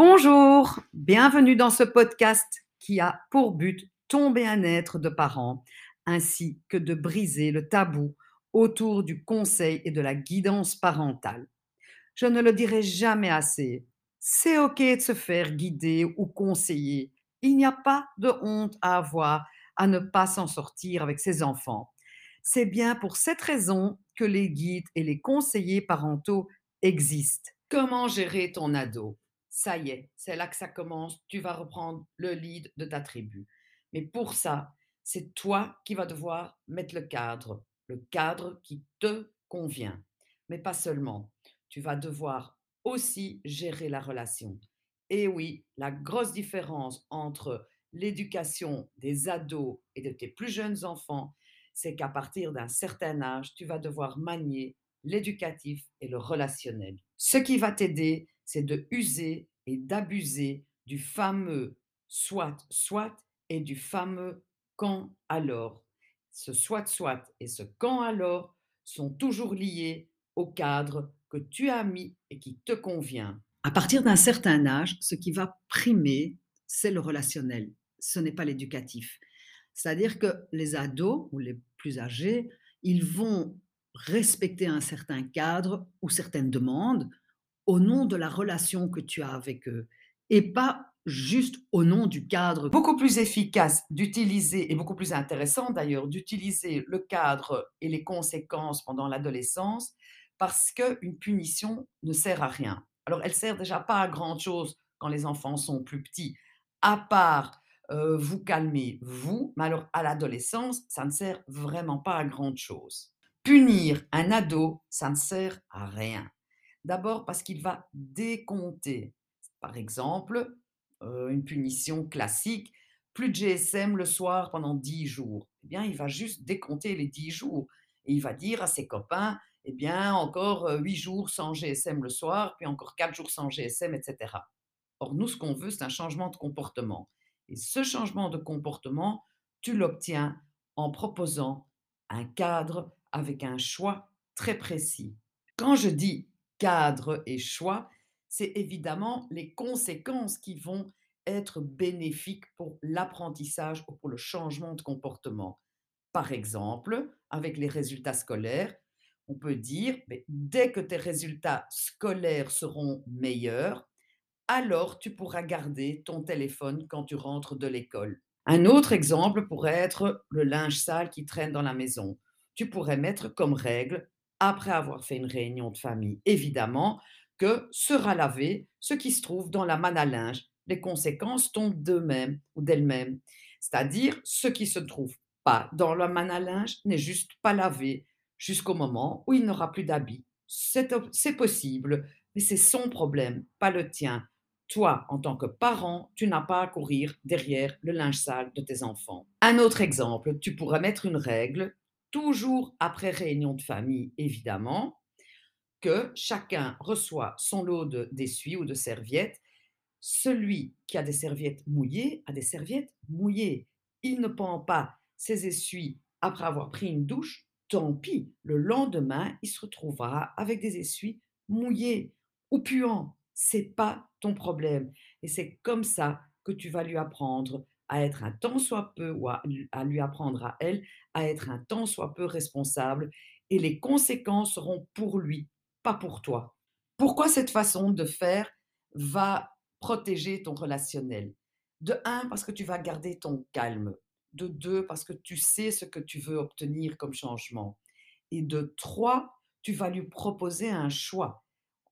Bonjour, bienvenue dans ce podcast qui a pour but ton bien-être de parents ainsi que de briser le tabou autour du conseil et de la guidance parentale. Je ne le dirai jamais assez, c'est OK de se faire guider ou conseiller. Il n'y a pas de honte à avoir à ne pas s'en sortir avec ses enfants. C'est bien pour cette raison que les guides et les conseillers parentaux existent. Comment gérer ton ado? Ça y est, c'est là que ça commence. Tu vas reprendre le lead de ta tribu. Mais pour ça, c'est toi qui vas devoir mettre le cadre, le cadre qui te convient. Mais pas seulement. Tu vas devoir aussi gérer la relation. Et oui, la grosse différence entre l'éducation des ados et de tes plus jeunes enfants, c'est qu'à partir d'un certain âge, tu vas devoir manier l'éducatif et le relationnel. Ce qui va t'aider, c'est de user et d'abuser du fameux soit, soit et du fameux quand alors. Ce soit, soit et ce quand alors sont toujours liés au cadre que tu as mis et qui te convient. À partir d'un certain âge, ce qui va primer, c'est le relationnel, ce n'est pas l'éducatif. C'est-à-dire que les ados ou les plus âgés, ils vont respecter un certain cadre ou certaines demandes au nom de la relation que tu as avec eux et pas juste au nom du cadre. Beaucoup plus efficace d'utiliser, et beaucoup plus intéressant d'ailleurs, d'utiliser le cadre et les conséquences pendant l'adolescence parce qu'une punition ne sert à rien. Alors, elle sert déjà pas à grand chose quand les enfants sont plus petits, à part euh, vous calmer, vous, mais alors à l'adolescence, ça ne sert vraiment pas à grand chose. Punir un ado, ça ne sert à rien. D'abord parce qu'il va décompter. Par exemple, euh, une punition classique, plus de GSM le soir pendant 10 jours. Eh bien, il va juste décompter les 10 jours et il va dire à ses copains, eh bien, encore 8 jours sans GSM le soir, puis encore 4 jours sans GSM, etc. Or, nous, ce qu'on veut, c'est un changement de comportement. Et ce changement de comportement, tu l'obtiens en proposant un cadre avec un choix très précis. Quand je dis cadre et choix, c'est évidemment les conséquences qui vont être bénéfiques pour l'apprentissage ou pour le changement de comportement. Par exemple, avec les résultats scolaires, on peut dire, mais dès que tes résultats scolaires seront meilleurs, alors tu pourras garder ton téléphone quand tu rentres de l'école. Un autre exemple pourrait être le linge sale qui traîne dans la maison. Tu pourrais mettre comme règle, après avoir fait une réunion de famille, évidemment, que sera lavé ce qui se trouve dans la manne à linge. Les conséquences tombent d'eux-mêmes ou d'elles-mêmes. C'est-à-dire, ce qui se trouve pas dans la manne à linge n'est juste pas lavé jusqu'au moment où il n'aura plus d'habits. C'est possible, mais c'est son problème, pas le tien. Toi, en tant que parent, tu n'as pas à courir derrière le linge sale de tes enfants. Un autre exemple, tu pourrais mettre une règle, toujours après réunion de famille, évidemment, que chacun reçoit son lot d'essuie ou de serviettes. Celui qui a des serviettes mouillées a des serviettes mouillées. Il ne prend pas ses essuies après avoir pris une douche, tant pis, le lendemain, il se retrouvera avec des essuies mouillées ou puants c'est pas ton problème. Et c'est comme ça que tu vas lui apprendre à être un tant soit peu, ou à, lui apprendre à elle, à être un tant soit peu responsable. Et les conséquences seront pour lui, pas pour toi. Pourquoi cette façon de faire va protéger ton relationnel? De un, parce que tu vas garder ton calme. De deux, parce que tu sais ce que tu veux obtenir comme changement. Et de trois, tu vas lui proposer un choix.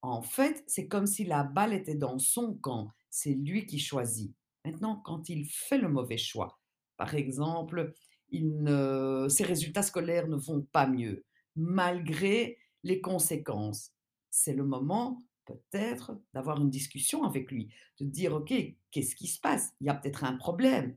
En fait, c'est comme si la balle était dans son camp. C'est lui qui choisit. Maintenant, quand il fait le mauvais choix, par exemple, ses résultats scolaires ne vont pas mieux, malgré les conséquences, c'est le moment peut-être d'avoir une discussion avec lui, de dire, OK, qu'est-ce qui se passe? Il y a peut-être un problème.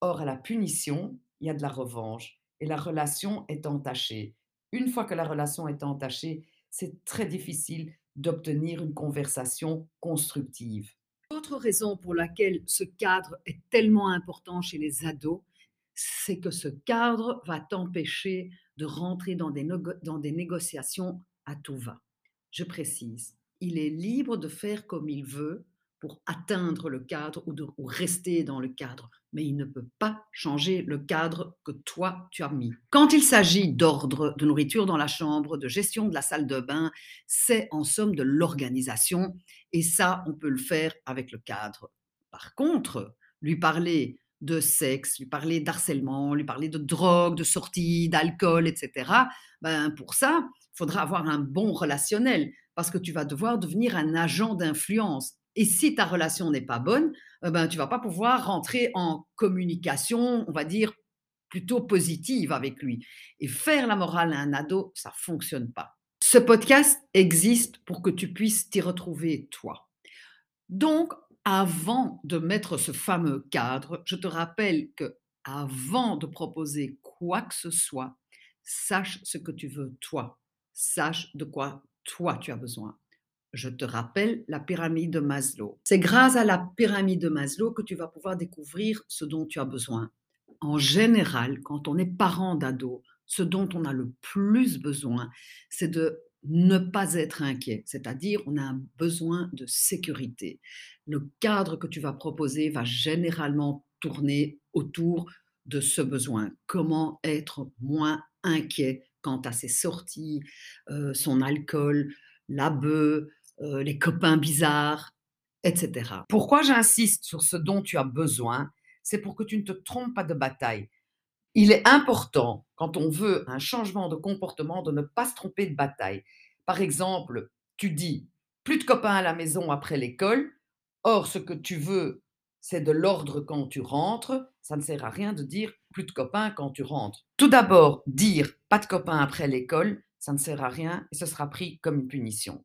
Or, à la punition, il y a de la revanche et la relation est entachée. Une fois que la relation est entachée, c'est très difficile d'obtenir une conversation constructive. Autre raison pour laquelle ce cadre est tellement important chez les ados, c'est que ce cadre va t'empêcher de rentrer dans des négociations à tout va. Je précise, il est libre de faire comme il veut pour atteindre le cadre ou, de, ou rester dans le cadre, mais il ne peut pas changer le cadre que toi tu as mis. Quand il s'agit d'ordre, de nourriture dans la chambre, de gestion de la salle de bain, c'est en somme de l'organisation et ça, on peut le faire avec le cadre. Par contre, lui parler de sexe, lui parler d'harcèlement, lui parler de drogue, de sortie, d'alcool, etc. Ben pour ça, il faudra avoir un bon relationnel parce que tu vas devoir devenir un agent d'influence. Et si ta relation n'est pas bonne, eh ben, tu vas pas pouvoir rentrer en communication, on va dire, plutôt positive avec lui. Et faire la morale à un ado, ça fonctionne pas. Ce podcast existe pour que tu puisses t'y retrouver toi. Donc, avant de mettre ce fameux cadre, je te rappelle que avant de proposer quoi que ce soit, sache ce que tu veux toi, sache de quoi toi tu as besoin. Je te rappelle la pyramide de Maslow. C'est grâce à la pyramide de Maslow que tu vas pouvoir découvrir ce dont tu as besoin. En général, quand on est parent d'ado, ce dont on a le plus besoin, c'est de ne pas être inquiet, c'est-à-dire on a un besoin de sécurité. Le cadre que tu vas proposer va généralement tourner autour de ce besoin. Comment être moins inquiet quant à ses sorties, euh, son alcool, la bœuf, euh, les copains bizarres, etc. Pourquoi j'insiste sur ce dont tu as besoin C'est pour que tu ne te trompes pas de bataille. Il est important, quand on veut un changement de comportement, de ne pas se tromper de bataille. Par exemple, tu dis plus de copains à la maison après l'école. Or, ce que tu veux, c'est de l'ordre quand tu rentres. Ça ne sert à rien de dire plus de copains quand tu rentres. Tout d'abord, dire pas de copains après l'école, ça ne sert à rien et ce sera pris comme une punition.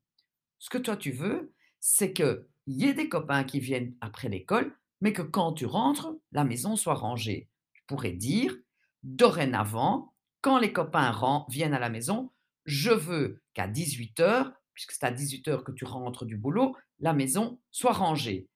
Ce que toi tu veux, c'est qu'il y ait des copains qui viennent après l'école, mais que quand tu rentres, la maison soit rangée. Tu pourrais dire dorénavant, quand les copains viennent à la maison, je veux qu'à 18h, puisque c'est à 18h que tu rentres du boulot, la maison soit rangée.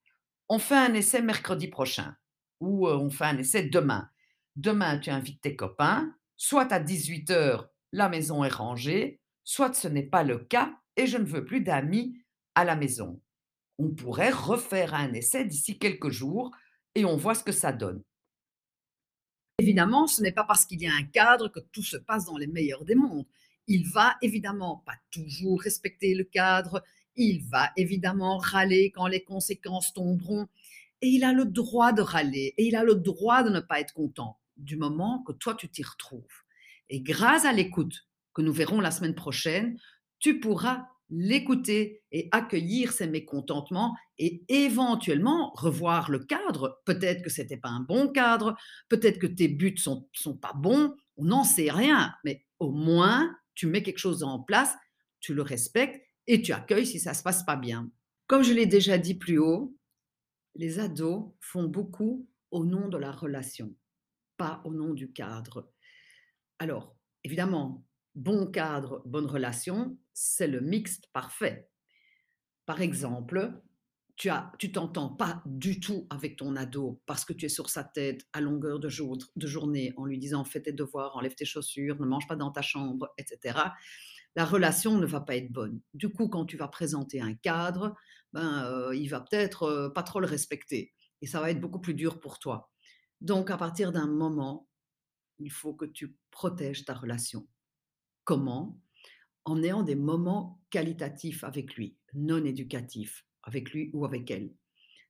On fait un essai mercredi prochain ou on fait un essai demain. Demain, tu invites tes copains, soit à 18h, la maison est rangée, soit ce n'est pas le cas et je ne veux plus d'amis à la maison. On pourrait refaire un essai d'ici quelques jours et on voit ce que ça donne. Évidemment, ce n'est pas parce qu'il y a un cadre que tout se passe dans les meilleurs des mondes. Il va évidemment pas toujours respecter le cadre, il va évidemment râler quand les conséquences tomberont, et il a le droit de râler, et il a le droit de ne pas être content du moment que toi tu t'y retrouves. Et grâce à l'écoute que nous verrons la semaine prochaine, tu pourras l'écouter et accueillir ses mécontentements et éventuellement revoir le cadre. Peut-être que c'était pas un bon cadre, peut-être que tes buts sont, sont pas bons, on n'en sait rien, mais au moins tu mets quelque chose en place, tu le respectes et tu accueilles si ça se passe pas bien. Comme je l'ai déjà dit plus haut, les ados font beaucoup au nom de la relation, pas au nom du cadre. Alors, évidemment, bon cadre, bonne relation, c'est le mixte parfait. Par exemple, tu as, tu t'entends pas du tout avec ton ado parce que tu es sur sa tête à longueur de, jour, de journée en lui disant fais tes devoirs, enlève tes chaussures, ne mange pas dans ta chambre, etc. La relation ne va pas être bonne. Du coup, quand tu vas présenter un cadre, ben, euh, il va peut-être euh, pas trop le respecter et ça va être beaucoup plus dur pour toi. Donc, à partir d'un moment, il faut que tu protèges ta relation. Comment En ayant des moments qualitatifs avec lui, non éducatifs, avec lui ou avec elle.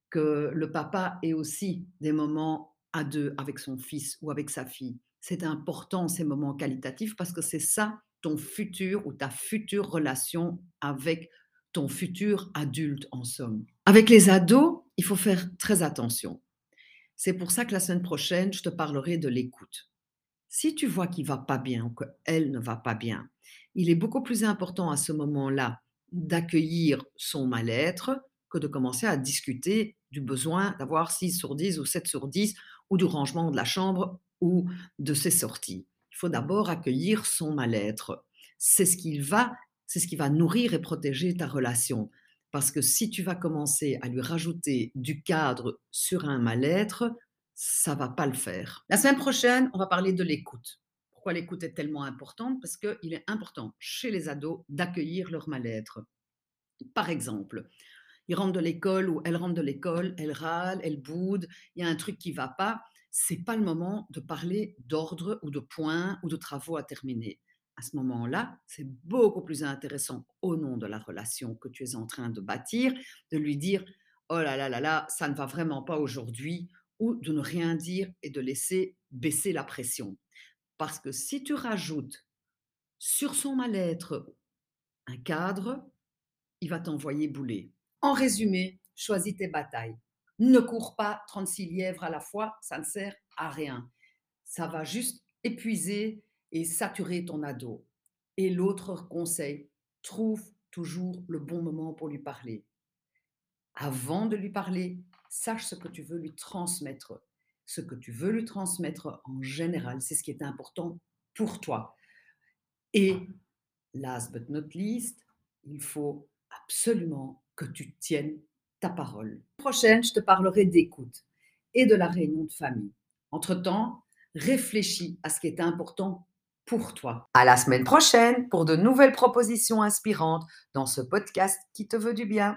Que le papa ait aussi des moments à deux avec son fils ou avec sa fille. C'est important ces moments qualitatifs parce que c'est ça ton futur ou ta future relation avec ton futur adulte en somme. Avec les ados, il faut faire très attention. C'est pour ça que la semaine prochaine, je te parlerai de l'écoute. Si tu vois qu'il va pas bien ou qu'elle ne va pas bien, il est beaucoup plus important à ce moment-là d'accueillir son mal-être que de commencer à discuter du besoin d'avoir 6 sur 10 ou 7 sur 10 ou du rangement de la chambre ou de ses sorties. Il faut d'abord accueillir son mal-être. C'est ce qu'il va, c'est ce qui va nourrir et protéger ta relation. Parce que si tu vas commencer à lui rajouter du cadre sur un mal-être, ça va pas le faire. La semaine prochaine, on va parler de l'écoute. Pourquoi l'écoute est tellement importante? Parce qu'il est important chez les ados d'accueillir leur mal-être. Par exemple, il rentre de l'école ou elle rentre de l'école, elle râle, elle boude, il y a un truc qui va pas, c'est pas le moment de parler d'ordre ou de points ou de travaux à terminer. À ce moment-là, c'est beaucoup plus intéressant au nom de la relation que tu es en train de bâtir, de lui dire oh là là là là, ça ne va vraiment pas aujourd'hui, ou de ne rien dire et de laisser baisser la pression. Parce que si tu rajoutes sur son mal-être un cadre, il va t'envoyer bouler. En résumé, choisis tes batailles. Ne cours pas 36 lièvres à la fois, ça ne sert à rien. Ça va juste épuiser et saturer ton ado. Et l'autre conseil, trouve toujours le bon moment pour lui parler. Avant de lui parler, sache ce que tu veux lui transmettre. Ce que tu veux lui transmettre en général, c'est ce qui est important pour toi. Et last but not least, il faut absolument que tu tiennes ta parole. Prochaine, je te parlerai d'écoute et de la réunion de famille. Entre-temps, réfléchis à ce qui est important pour toi. À la semaine prochaine pour de nouvelles propositions inspirantes dans ce podcast qui te veut du bien.